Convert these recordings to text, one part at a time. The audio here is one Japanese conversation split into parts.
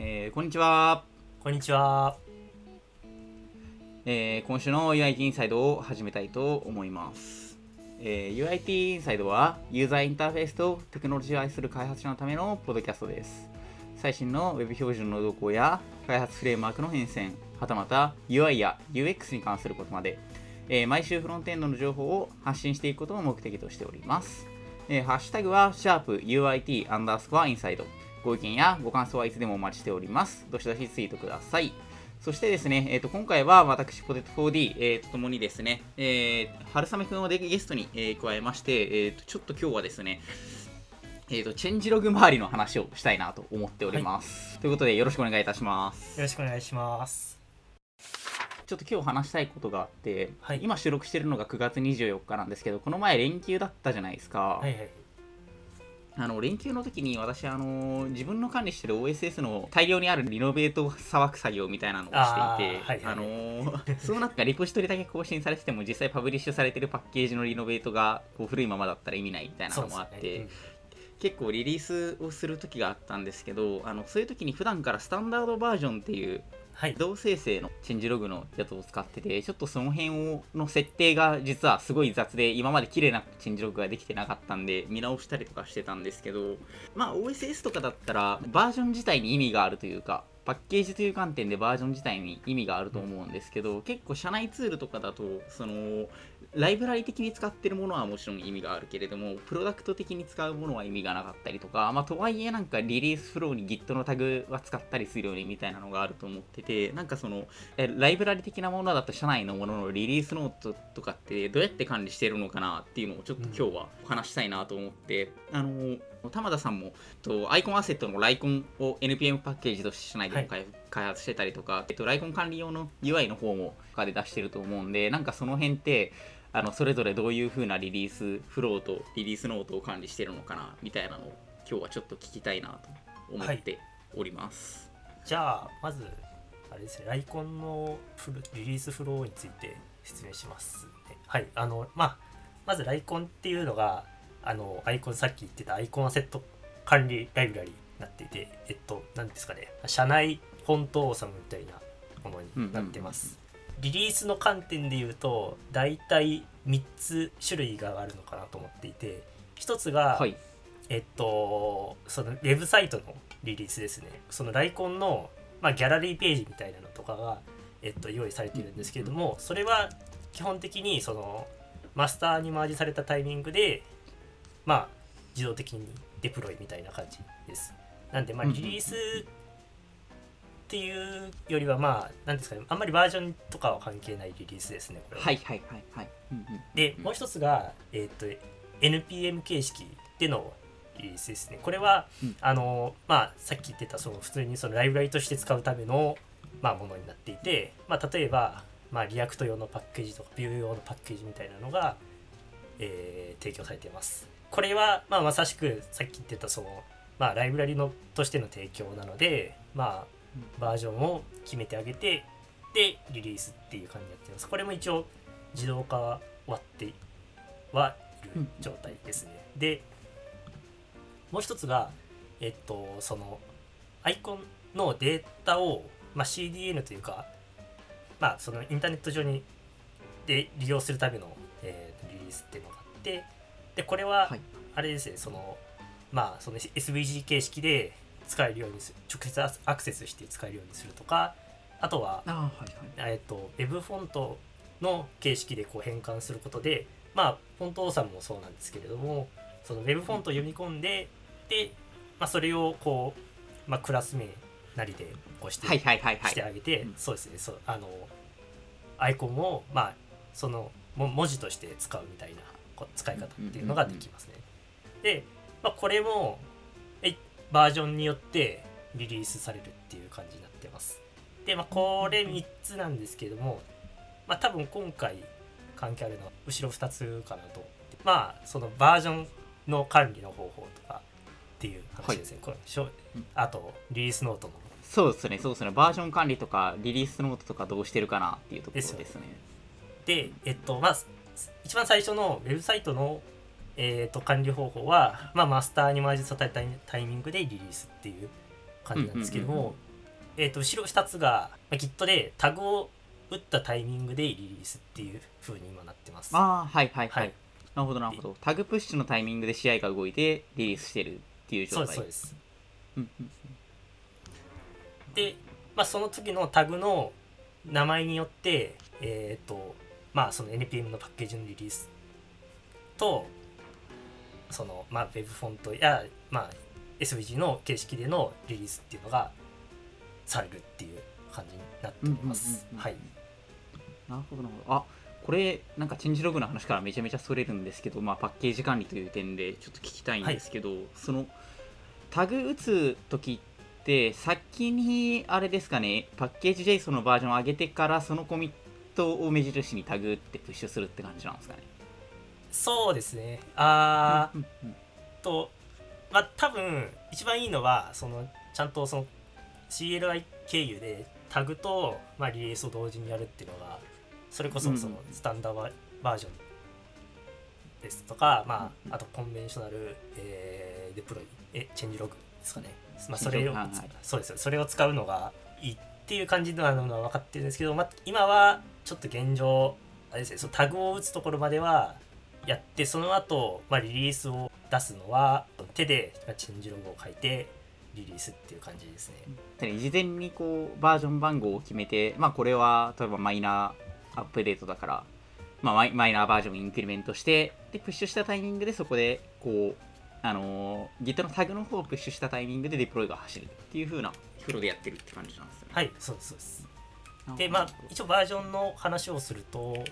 えーこんにちは、こんにちは。えー今週の UIT インサイドを始めたいと思います、えー UIT インサイドはユーザーインターフェースとテクノロジーを愛する開発者のためのポッドキャストです最新の Web 標準の動向や開発フレームワークの変遷はたまた UI や UX に関することまで、えー毎週フロントエンドの情報を発信していくことを目的としておりますえーハッシュタグは、シャープ u i t アンダースコアインサイド。ご意見やご感想はいつでもお待ちしております。どしどしツイートください。そしてですね、えー、と今回は私、ポテト 4D、えーとともにですね、えー、春雨くんをでゲストに、えー加えまして、えーと、ちょっと今日はですね、えーと、チェンジログ周りの話をしたいなと思っております。ということで、よろしくお願いいたします。よろしくお願いします。ちょっと今日話したいことがあって、はい今収録してるのが9月24日なんですけど、この前連休だったじゃないですか。はいはい。あの連休の時に私、あの自分の管理してる OSS の大量にあるリノベート騒く作業みたいなのをしていて、あーはいはい。あの その中がリポジトリだけ更新されてても実際パブリッシュされてるパッケージのリノベートがこう古いままだったら意味ないみたいなのもあって、結構リリースをする時があったんですけどあのそういう時に普段からスタンダードバージョンっていうはい同。生成のチェンジログのやつを使っててちょっとその辺をの設定が実はすごい雑で今まで綺麗なチェンジログができてなかったんで見直したりとかしてたんですけどまあ OSS とかだったらバージョン自体に意味があるというかパッケージという観点でバージョン自体に意味があると思うんですけど結構社内ツールとかだとそのライブラリ的に使ってるものはもちろん意味があるけれどもプロダクト的に使うものは意味がなかったりとかまあとはいえなんかリリースフローに Git のタグは使ったりするようにみたいなのがあると思っててなんかそのえライブラリ的なものだと社内のもののリリースノートとかってどうやって管理してるのかなっていうのをちょっと今日はお話したいなと思って、あの玉田さんもとアイコンアセットのライコンを NPM パッケージとして社内でも開,、開発してたりとか、えっと、ライコン管理用の UI の方も他で出してると思うんでなんかその辺ってあのそれぞれどういう風なリリースフローとリリースノートを管理してるのかなみたいなのを今日はちょっと聞きたいなと思っております。じゃあ、まず、あれですね、ライコンのフルリリースフローについて説明しますね。はい。あの、まあ、まずライコンっていうのが、あの、アイコン、さっき言ってたアイコンアセット管理ライブラリになっていて、えっと、なんですかね、社内フォントオーサムみたいなものになってます。リリースの観点で言うと大体3つ種類があるのかなと思っていて1つが、はい、えっとそのウェブサイトのリリースですね。そのライコンの、まあ、ギャラリーページみたいなのとかが、えっと、用意されているんですけれどもそれは基本的にそのマスターにマージされたタイミングでまあ自動的にデプロイみたいな感じです。なんでまあリリースっていうよりはまあ何ですかねあんまりバージョンとかは関係ないリリースですねこれは。はいはいはいはい。うんうん。でもう一つが、えー、と NPM 形式でのリリースですね。これは、うん。あのまあ、さっき言ってたその普通にそのライブラリとして使うための、まあ、ものになっていて、まあ、例えば、まあ、 React 用のパッケージとか Vue 用のパッケージみたいなのが、えー提供されていますこれは、まあ、まさしくさっき言ってたその、まあ、ライブラリのとしての提供なので、まあ、バージョンを決めてあげてでリリースっていう感じになっています。これも一応自動化は終わってはいる状態ですね。でもう一つがえっとそのアイコンのデータを、まあ、CDN というかまあそのインターネット上にで利用するための、えーリリースっていうのがあってでこれははいあれですねそのまあその SVG 形式で使えるようにする直接アクセスして使えるようにするとかあとはあーはいはい。えっと、ウェブフォントの形式でこう変換することで、まあ、フォントオーサムもそうなんですけれども、そのウェブフォントを読み込んで、で、まあ、それをこう、まあ、クラス名なりでこうして,、はいはいはいはいして。あげて、うんそうですね、そうあの、アイコンを、まあ、そのも文字として使うみたいな使い方っていうのができますね。で、まあ、これも、えバージョンによってリリースされるっていう感じになってます。で、まあ、これ3つなんですけれども、まあ、多分今回関係あるのは後ろ2つかなと思ってまあそのバージョンの管理の方法とかっていう話ですね、これしょうんあとリリースノートのそうですね、そうですね。バージョン管理とかリリースノートとかどうしてるかなっていうところですね。ですよでえっとまあ一番最初のウェブサイトのえー、と管理方法は、まあ、マスターにマージされたタイタイミングでリリースっていう感じなんですけども、うんうんうんえー、と後ろ2つが、まあ、Git でタグを打ったタイミングでリリースっていう風に今なってます。ああはいはいはい、はい。なるほどなるほど。タグプッシュのタイミングで試合が動いてリリースしてるっていう状態。ですそうです。うんうんで、まあ、その次のタグの名前によってえっ、とまあその NPM のパッケージのリリースとそのまあ Web フォントやまあ SVG の形式でのリリースっていうのがされるっていう感じになっておりますはい。なるほどなるほど。あこれなんかチェンジログの話からめちゃめちゃそれるんですけど、まあ、パッケージ管理という点でちょっと聞きたいんですけど、そのタグ打つ時って先にあれですかねパッケージ JSON のバージョンを上げてからそのコミットを目印にタグってプッシュするって感じなんですかね。そうですね。あーとまあ多分一番いいのはそのちゃんとその CLI 経由でタグと、まあ、リリースを同時にやるっていうのがそれこそうんそのスタンダードバージョンですとか、まあ、あとコンベンショナル、えーデプロイえチェンジログですかね、まあ、それを、そうですよ。それを使うのがいいっていう感じなのは分かってるんですけど、まあ、今はちょっと現状あれですねそのタグを打つところまではやってその後、まあリリースを出すのは手でまあチェンジログを書いてリリースっていう感じですね。事前にこうバージョン番号を決めて、まあ、これは例えばマイナーアップデートだから、まあ、マイマイナーバージョンをインクリメントしてでプッシュしたタイミングでそこでこう、あのー Git のタグの方をプッシュしたタイミングでデプロイが走るっていう風なフローでやってるって感じなんですよね。はい、そうですそうです。でまあ一応バージョンの話をすると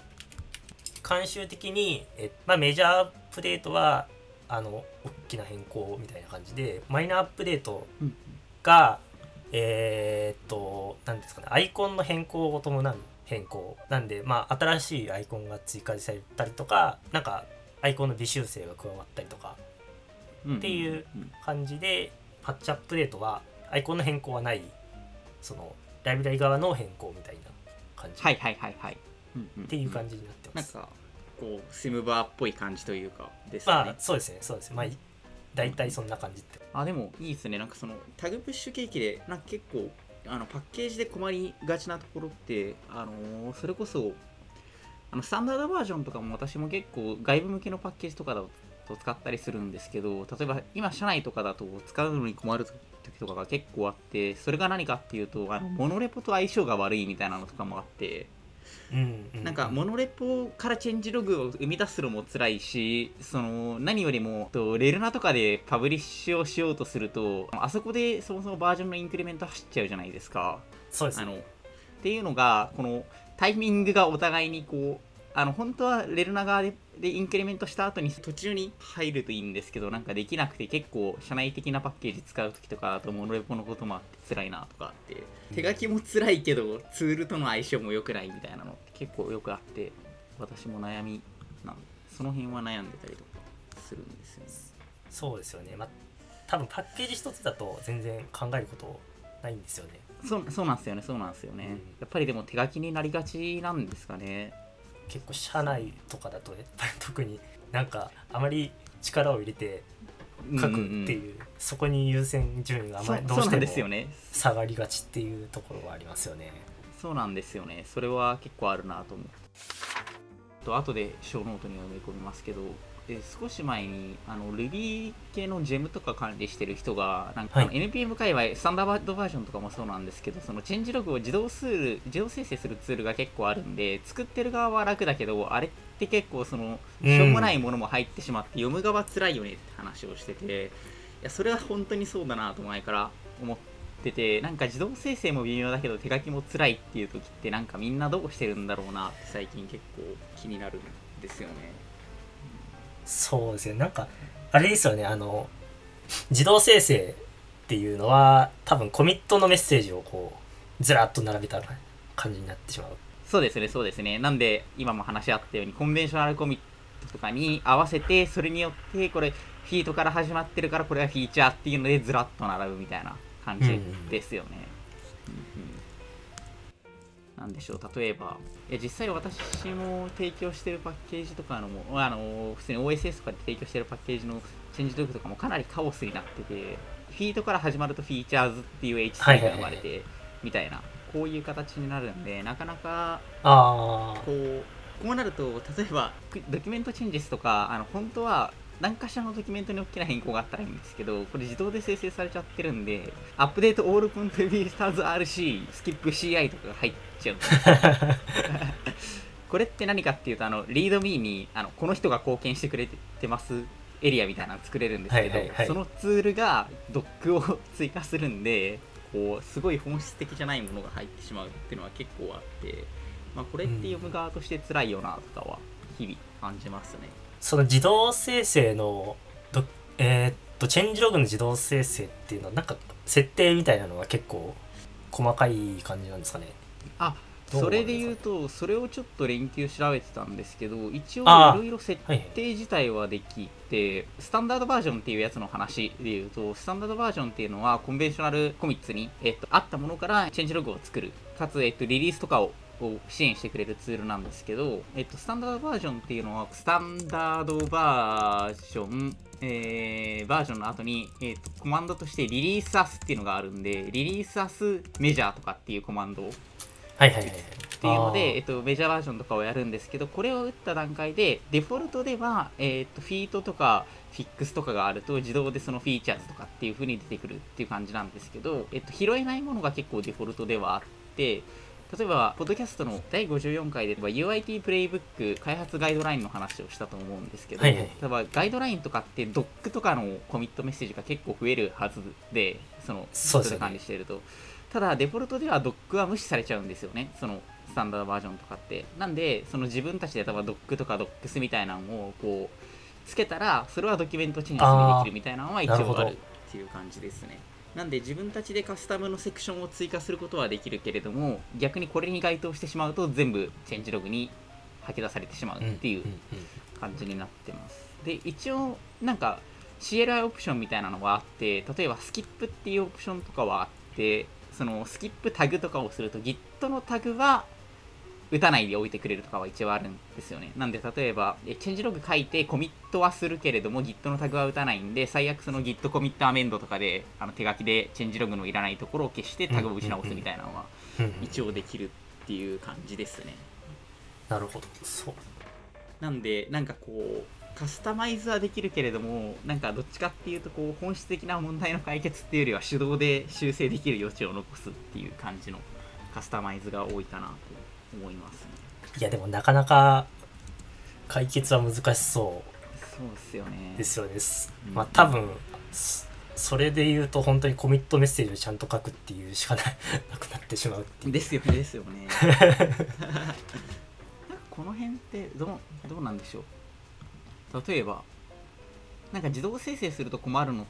慣習的にえ、まあ、メジャーアップデートはあの大きな変更みたいな感じでマイナーアップデートうん。がえーっと何ですかねアイコンの変更を伴う変更。なんでまあ新しいアイコンが追加されたりとかなんかアイコンの微修正が加わったりとかうん。っていううん。感じでパッチアップデートはアイコンの変更はないそのライブラリ側の変更みたいな感じ、はいはいはいはい。っっていう感じになってます。なんかこうスムバーっぽい感じというかですね。まあそうですねそうですねまあい大体そんな感じってあでもいいですねなんかそのタグプッシュケーキでなんか結構あのパッケージで困りがちなところってあのーそれこそあのスタンダードバージョンとかも私も結構外部向けのパッケージとかだと使ったりするんですけど例えば今社内とかだと使うのに困る時とかが結構あってそれが何かっていうとあのモノレポと相性が悪いみたいなのとかもあってうんうなんかモノレポからチェンジログを生み出すのも辛いしその何よりもとレルナとかでパブリッシュをしようとするとあそこでそもそもバージョンのインクリメント走っちゃうじゃないですか。そうですねあのっていうのがこのタイミングがお互いにこうあの本当はレルナ側ででインクリメントした後に途中に入るといいんですけどなんかできなくて結構社内的なパッケージ使う時とかあとモノレポのこともあって辛いなとかあって。手書きも辛いけどツールとの相性も良くないみたいなの結構よくあって私も悩みなんその辺は悩んでたりとかするんですよね。そうですよね。まあ多分パッケージ一つだと全然考えることないんですよね。そうそうなんですよね。そうなんですよね、うん。やっぱりでも手書きになりがちなんですかね結構社内とかだとやっぱり特になんかあまり力を入れて書くっていう、そこに優先順位があまりどうしても。ですよね下がりがちっていうところはありますよね。そうなんですよね。それは結構あるなと思って。と後でショーノートに埋め込みますけどで少し前にあの Ruby 系の gem とか管理してる人がなんか、はい。NPM 界隈 standard-version とかもそうなんですけどその changelog を自動ツール自動生成するツールが結構あるんで作ってる側は楽だけどあれって結構そのうん。しょうもないものも入ってしまって読む側辛いよねって話をしてていやそれは本当にそうだなと前から思っててなんか自動生成も微妙だけど手書きも辛いっていう時ってなんかみんなどうしてるんだろうなって最近結構気になるんですよねそうですね。なんかあれですよね。あの自動生成っていうのは多分コミットのメッセージをこうずらっと並べた感じになってしまう。そうですねそうですね。なんで今も話し合ったようにコンベンショナルコミットとかに合わせてそれによってこれフィートから始まってるからこれはフィーチャーっていうのでずらっと並ぶみたいな感じですよね、うんうんなんでしょう。例えばいや実際私も提供してるパッケージとかのもあの普通に OSS とかで提供してるパッケージのチェンジログとかもかなりカオスになっててフィートから始まるとフィーチャーズっていう HT が生まれて、みたいなこういう形になるんでなかなかあこうこうなると例えばクドキュメントチェンジスとかあの本当は何かしらのドキュメントに大きな変更があったらいいんですけどこれ自動で生成されちゃってるんでアップデートオールポントビースターズ RC スキップ CI とかが入っちゃうんです これって何かっていうとあのリードミーにあのこの人が貢献してくれてますエリアみたいなの作れるんですけど、はいはいはいそのツールがドックを追加するんでこうすごい本質的じゃないものが入ってしまうっていうのは結構あって、まあ、これって読む側として辛いよなとかは日々感じますね。その自動生成のどえーっとチェンジログの自動生成っていうのはなんか設定みたいなのは結構細かい感じなんですかね。あそれで言うとそれをちょっと連休調べてたんですけど一応いろいろ設はいはい定自体はできてスタンダードバージョンっていうやつの話で言うとスタンダードバージョンっていうのはコンベンショナルコミッツに、えっと、あったものからチェンジログを作る。かつ、えっと、リリースとかをを支援してくれるツールなんですけど、えっと、スタンダードバージョンっていうのはスタンダードバージョンえーバージョンの後に、えー、とコマンドとしてリリースアスっていうのがあるんでリリースアスメジャーとかっていうコマンド。をはいはいはいはい。っていうので、えっと、メジャーバージョンとかをやるんですけど、これを打った段階で、デフォルトでは、えっと、フィートとか、フィックスとかがあると、自動でそのフィーチャーズとかっていう風に出てくるっていう感じなんですけど、えっと、拾えないものが結構デフォルトではあって、例えば、ポッドキャストの第54回で UIT プレイブック開発ガイドラインの話をしたと思うんですけど、はいはい。例えばガイドラインとかってドックとかのコミットメッセージが結構増えるはずで、その、そう管理していると。ただデフォルトではドックは無視されちゃうんですよねそのスタンダードバージョンとかって。なんでその自分たちで多分ドックとかドックスみたいなのをこうつけたらそれはドキュメントチェンジにできるみたいなのは一応あるっていう感じですねなんで自分たちでカスタムのセクションを追加することはできるけれども逆にこれに該当してしまうと全部チェンジログに吐き出されてしまうっていう感じになってます。で一応なんか CLI オプションみたいなのがあって例えばスキップっていうオプションとかはあってそのスキップタグとかをすると Git のタグは打たないで置いてくれるとかは一応あるんですよね。なんで例えばえチェンジログ書いてコミットはするけれども Git のタグは打たないんで最悪その Git コミットアメンドとかであの手書きでチェンジログのいらないところを消してタグを打ち直すみたいなのは一応できるっていう感じですね。なるほど。そう。なんでなんかこうカスタマイズはできるけれどもなんかどっちかっていうとこう本質的な問題の解決っていうよりは手動で修正できる余地を残すっていう感じのカスタマイズが多いかなと思いますね。いやでもなかなか解決は難しそそうですよね。うですよね。すうん。まあ多分そそれで言うと本当にコミットメッセージをちゃんと書くっていうしかな くなってしまうっていう。ですよねですよね。この辺ってどうどうなんでしょう？例えばなんか自動生成すると困るの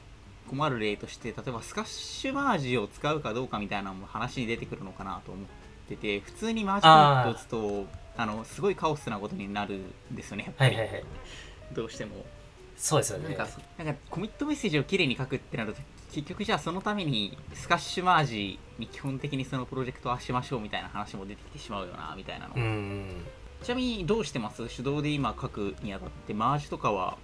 困る例として例えばスカッシュマージを使うかどうかみたいなのも話に出てくるのかなと思ってて普通にマージコミットを打つとあのすごいカオスなことになるんですよねやっぱり、はいはいはい。どうしても。そうですよね。なんかなんかコミットメッセージをきれいに書くってなると結局じゃあそのためにスカッシュマージに基本的にそのプロジェクトはしましょうみたいな話も出てきてしまうよなみたいなの、うん。ちなみにどうしてます？手動で今書くにあたってマージとかは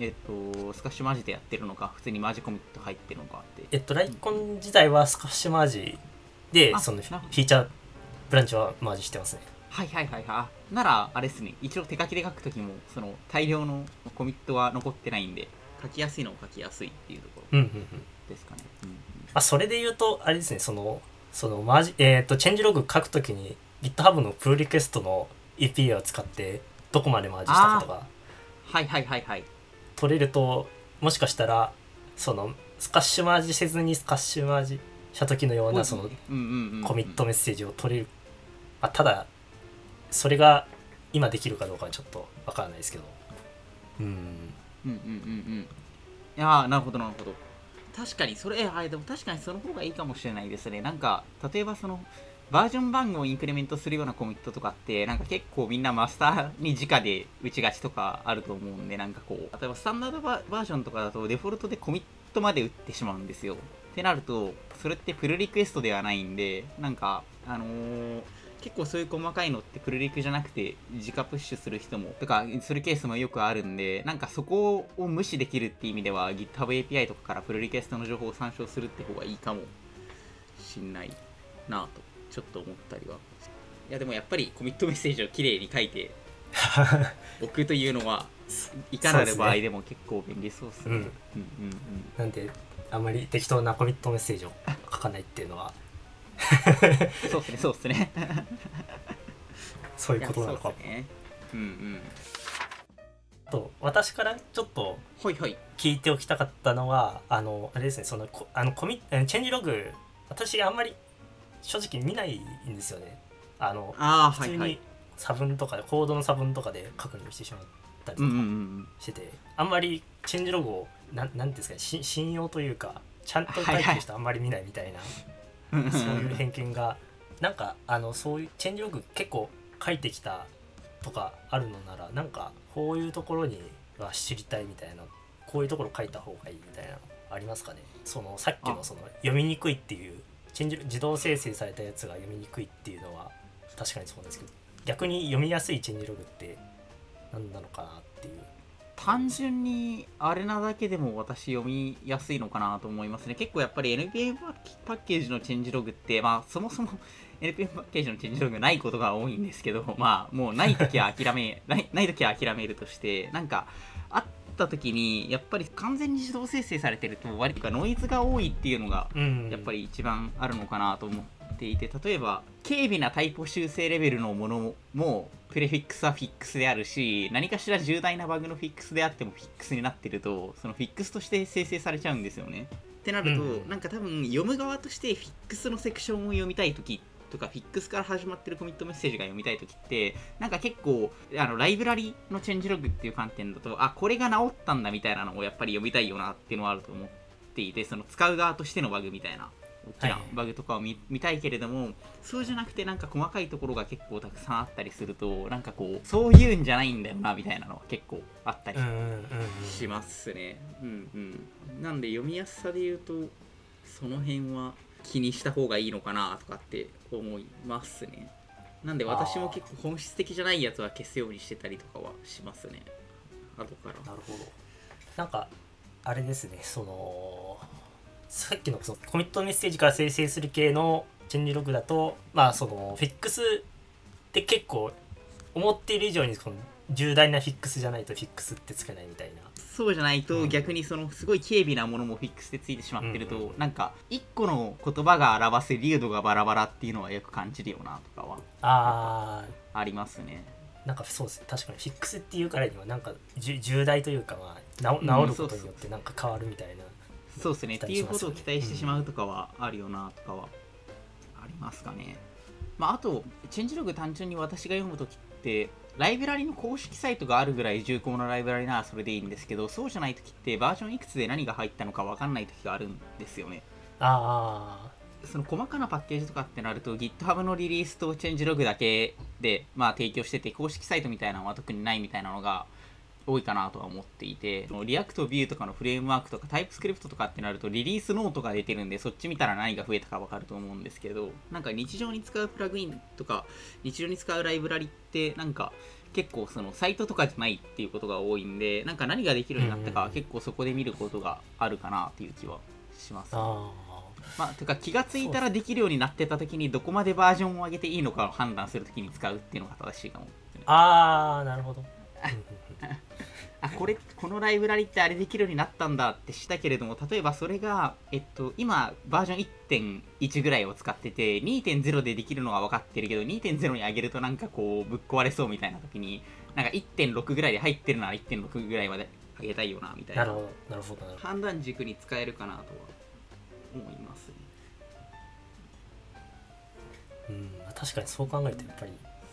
えっとスカッシュマージでやってるのか普通にマージコミット入ってるのかって。えっとライコン自体はスカッシュマージであそのフィーチャーブランチはマージしてますね。はいはいはいはい。あならあれですね。一応手書きで書くときもその大量のコミットは残ってないんで書きやすいのを書きやすいっていうところうんうんうん。ですかね、うんうん。あそれで言うとあれですね。そのそのマージえっ、とチェンジログ書くときに GitHub のプルリクエストの API を使ってどこまでマージしたかとか。はいはいはいはい。取れるともしかしたらそのスカッシュマージせずにスカッシュマージした時のようなそのコミットメッセージを取れる、まあ、ただそれが今できるかどうかはちょっとわからないですけど。うん。うんうんうんうん。いやーなるほどなるほど。確かにそれあれでも確かにその方がいいかもしれないですね。なんか例えばそのバージョン番号をインクリメントするようなコミットとかってなんか結構みんなマスターに直で打ちがちとかあると思うんでなんかこう例えばスタンダードババージョンとかだとデフォルトでコミットまで打ってしまうんですよ。ってなるとそれってプルリクエストではないんでなんかあのー結構そういう細かいのってプルリクじゃなくて自家プッシュする人もとかするケースもよくあるんでなんかそこを無視できるっていう意味では GitHub API とかからプルリクエストの情報を参照するって方がいいかもしんないなとちょっと思ったりは。いやでもやっぱりコミットメッセージをきれいに書いて おくというのはいかなる場合でも結構便利そうですね。うんうんうん。なんであんまり適当なコミットメッセージを書かないっていうのはうん、そうですねそうですね。そういうことなのかね。うんうん。と私からちょっとはいはい。聞いておきたかったのはあのあれですねそのこあのコミえチェンジログ私あんまり正直見ないんですよねあの普通にはいはい。差分とかでコードの差分とかで確認してしまったりとかうんうんうん。してて、あんまりチェンジログをなんなんていうんですかねし信用というかちゃんと書いてる人あんまり見ないみたいな、うんそういう偏見がなんかあのそういうチェンジログ結構書いてきたとかあるのならなんかこういうところには知りたいみたいなこういうところ書いた方がいいみたいなのありますかね？そのさっきのあ。その読みにくいっていうチェンジ自動生成されたやつが読みにくいっていうのは確かにそうなんですけど逆に読みやすいチェンジログって何なのかなっていう単純にあれなだけでも私読みやすいのかなと思いますね。結構やっぱり NPM パッケージのチェンジログってまあそもそも NPM パッケージのチェンジログないことが多いんですけど まあもうない時は諦め ないない時は諦めるとしてなんかあった時にやっぱり完全に自動生成されてると割とノイズが多いっていうのがうん。やっぱり一番あるのかなと思っていて例えば軽微なタイプ修正レベルのものもプレフィックスはフィックスであるし何かしら重大なバグのフィックスであってもフィックスになってるとそのフィックスとして生成されちゃうんですよね。ってなると、うんなんか多分読む側としてフィックスのセクションを読みたい時とかフィックスから始まってるコミットメッセージが読みたい時ってなんか結構あのライブラリのチェンジログっていう観点だとあこれが治ったんだみたいなのをやっぱり読みたいよなっていうのはあると思っていてその使う側としてのバグみたいな大きなはいバグとかを見,、見たいけれどもそうじゃなくてなんか細かいところが結構たくさんあったりするとなんかこうそういうんじゃないんだよなみたいなのは結構あったりしますね。うんうん。なんで読みやすさで言うとその辺は気にした方がいいのかなとかって思いますね。なんで私も結構本質的じゃないやつは消すようにしてたりとかはしますね。後から。なるほどなんかあれですねそのさっきのそのコミットメッセージから生成する系のチェンジログだとまあそのフィックスって結構思っている以上にその重大なフィックスじゃないとフィックスってつけないみたいな。そうじゃないうんと逆にそのすごい軽微なものもフィックスでついてしまってると、うんうんうん。なんか一個の言葉が表す流度がバラバラっていうのはよく感じるよなとかはあありますね。ーなんかそうですね。確かにフィックスっていうからにはなんか重大というかまあなおうん治ることによってなんか変わるみたいな、そうですねっていうことを期待してしうまうとかはあるよなとかはありますかね。まあ、あと、チェンジログ単純に私が読むときって、ライブラリの公式サイトがあるぐらい重厚なライブラリならそれでいいんですけど、そうじゃないときってバージョンいくつで何が入ったのか分かんないときがあるんですよね。あその細かなパッケージとかってなると GitHub のリリースと changelog だけで、まあ、提供してて公式サイトみたいなのは特にないみたいなのが多いかなとは思っていて React Vue とかのフレームワークとか TypeScript とかってなるとリリースノートが出てるんでそっち見たら何が増えたか分かると思うんですけどなんか日常に使うプラグインとか日常に使うライブラリってなんか結構そのサイトとかじゃないっていうことが多いんでなんか何ができるようになったかは結構そこで見ることがあるかなっていう気はします、まあ、てか気がついたらできるようになってた時にどこまでバージョンを上げていいのかを判断するときに使うっていうのが正しいかも。ーあーなるほど あこれこのライブラリってあれできるようになったんだってしたけれども例えばそれが、えっと、今バージョン1.1ぐらいを使ってて2.0でできるのは分かってるけど2.0に上げるとなんかこうぶっ壊れそうみたいな時になんか1.6ぐらいで入ってるなら1.6ぐらいまで上げたいよなみたいな。なるほどなるほど判断軸に使えるかなとは思いますね。うん確かにそう考えるとやっぱり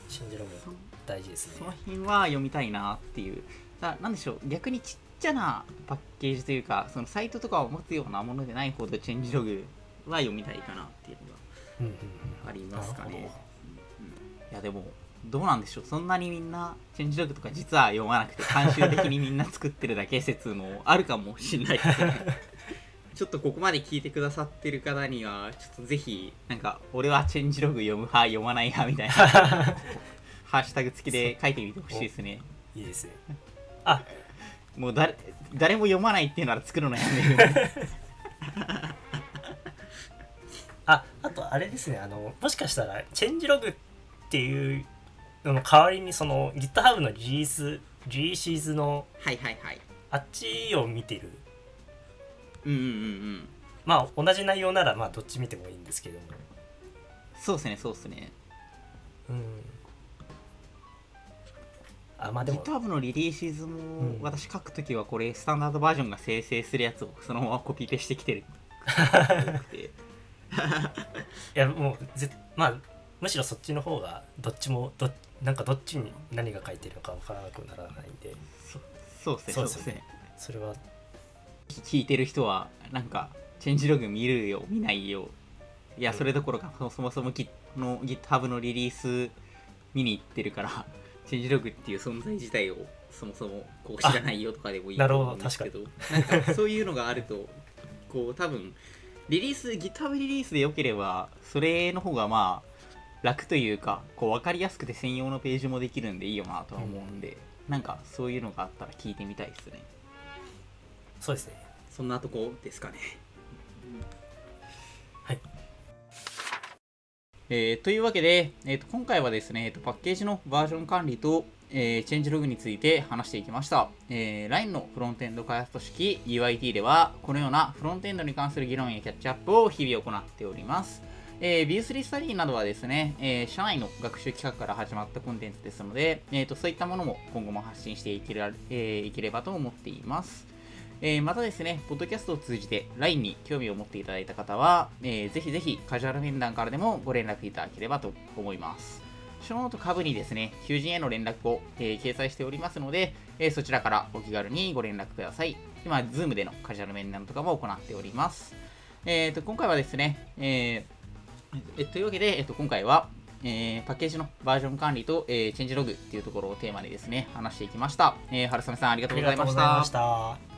信じるもそ大事ですね。その辺は読みたいなっていう。だなんでしょう。逆にちっちゃなパッケージというかそのサイトとかを持つようなものでないほどチェンジログは読みたいかなっていうのうんうんうんがありますかなるね、うんいやでもどうなんでしょう。そんなにみんなチェンジログとか実は読まなくて慣習的にみんな作ってるだけ説もあるかもしんないですね。ちょっとここまで聞いてくださってる方にはちょっとぜひなんか俺はチェンジログ読む派読まない派みたいな ハッシュタグ付きで書いてみてほしいですね。いいですね。あもう誰誰も読まないっていうなら作るのやめる。ああとあれですね。あのもしかしたらチェンジログっていうのの代わりにその GitHub のリリースリリーシーズのはいはいはい。あっちを見てる。うんうんうんうん。まあ同じ内容ならまあどっち見てもいいんですけども。そうっすねそうっすね。うんあまあでも。GitHub のリリーシーズも、うん。私書くときはこれスタンダードバージョンが生成するやつをそのままコピペしてきてる。いやもうぜまあむしろそっちの方がどっちもどなんかどっちに何が書いてるのかわからなくならないんで。そそうっすねそううっすね。それは。聞いてる人はなんかチェンジログ見るよ見ないよ。いやうん。それどころかそもそも Git の GitHub のリリース見に行ってるからチェンジログっていう存在自体をそもそもこう知らないよとかでもいいと思うんですけど。なんかそういうのがあるとこう多分リリース GitHub リリースで良ければそれの方がまあ楽というかこう分かりやすくて専用のページもできるんでいいよなとは思うんで、なんかそういうのがあったら聞いてみたいですね。そうですね。そんなとこですかね。はい。えーというわけで、えーと今回はですね、えーとパッケージのバージョン管理と、えーチェンジログについて話していきました。えー LINE のフロントエンド開発組織 UIT では、このようなフロントエンドに関する議論やキャッチアップを日々行っております。えー、View3 スタディなどはですね、えー社内の学習企画から始まったコンテンツですので、えーとそういったものも今後も発信していけら、えーいければと思っています。えーまたですね、ポッドキャストを通じて LINE に興味を持っていただいた方は、えーぜひぜひカジュアル面談からでもご連絡いただければと思います。ショーノート下部にですね、求人への連絡を、えー掲載しておりますので、えーそちらからお気軽にご連絡ください。今、Zoom でのカジュアル面談とかも行っております。えーと今回はですね、えーえというわけで、えっと、今回は、えーパッケージのバージョン管理と、えーチェンジログっていうところをテーマにですね、話していきました。えー、春雨さん。ありがとうございました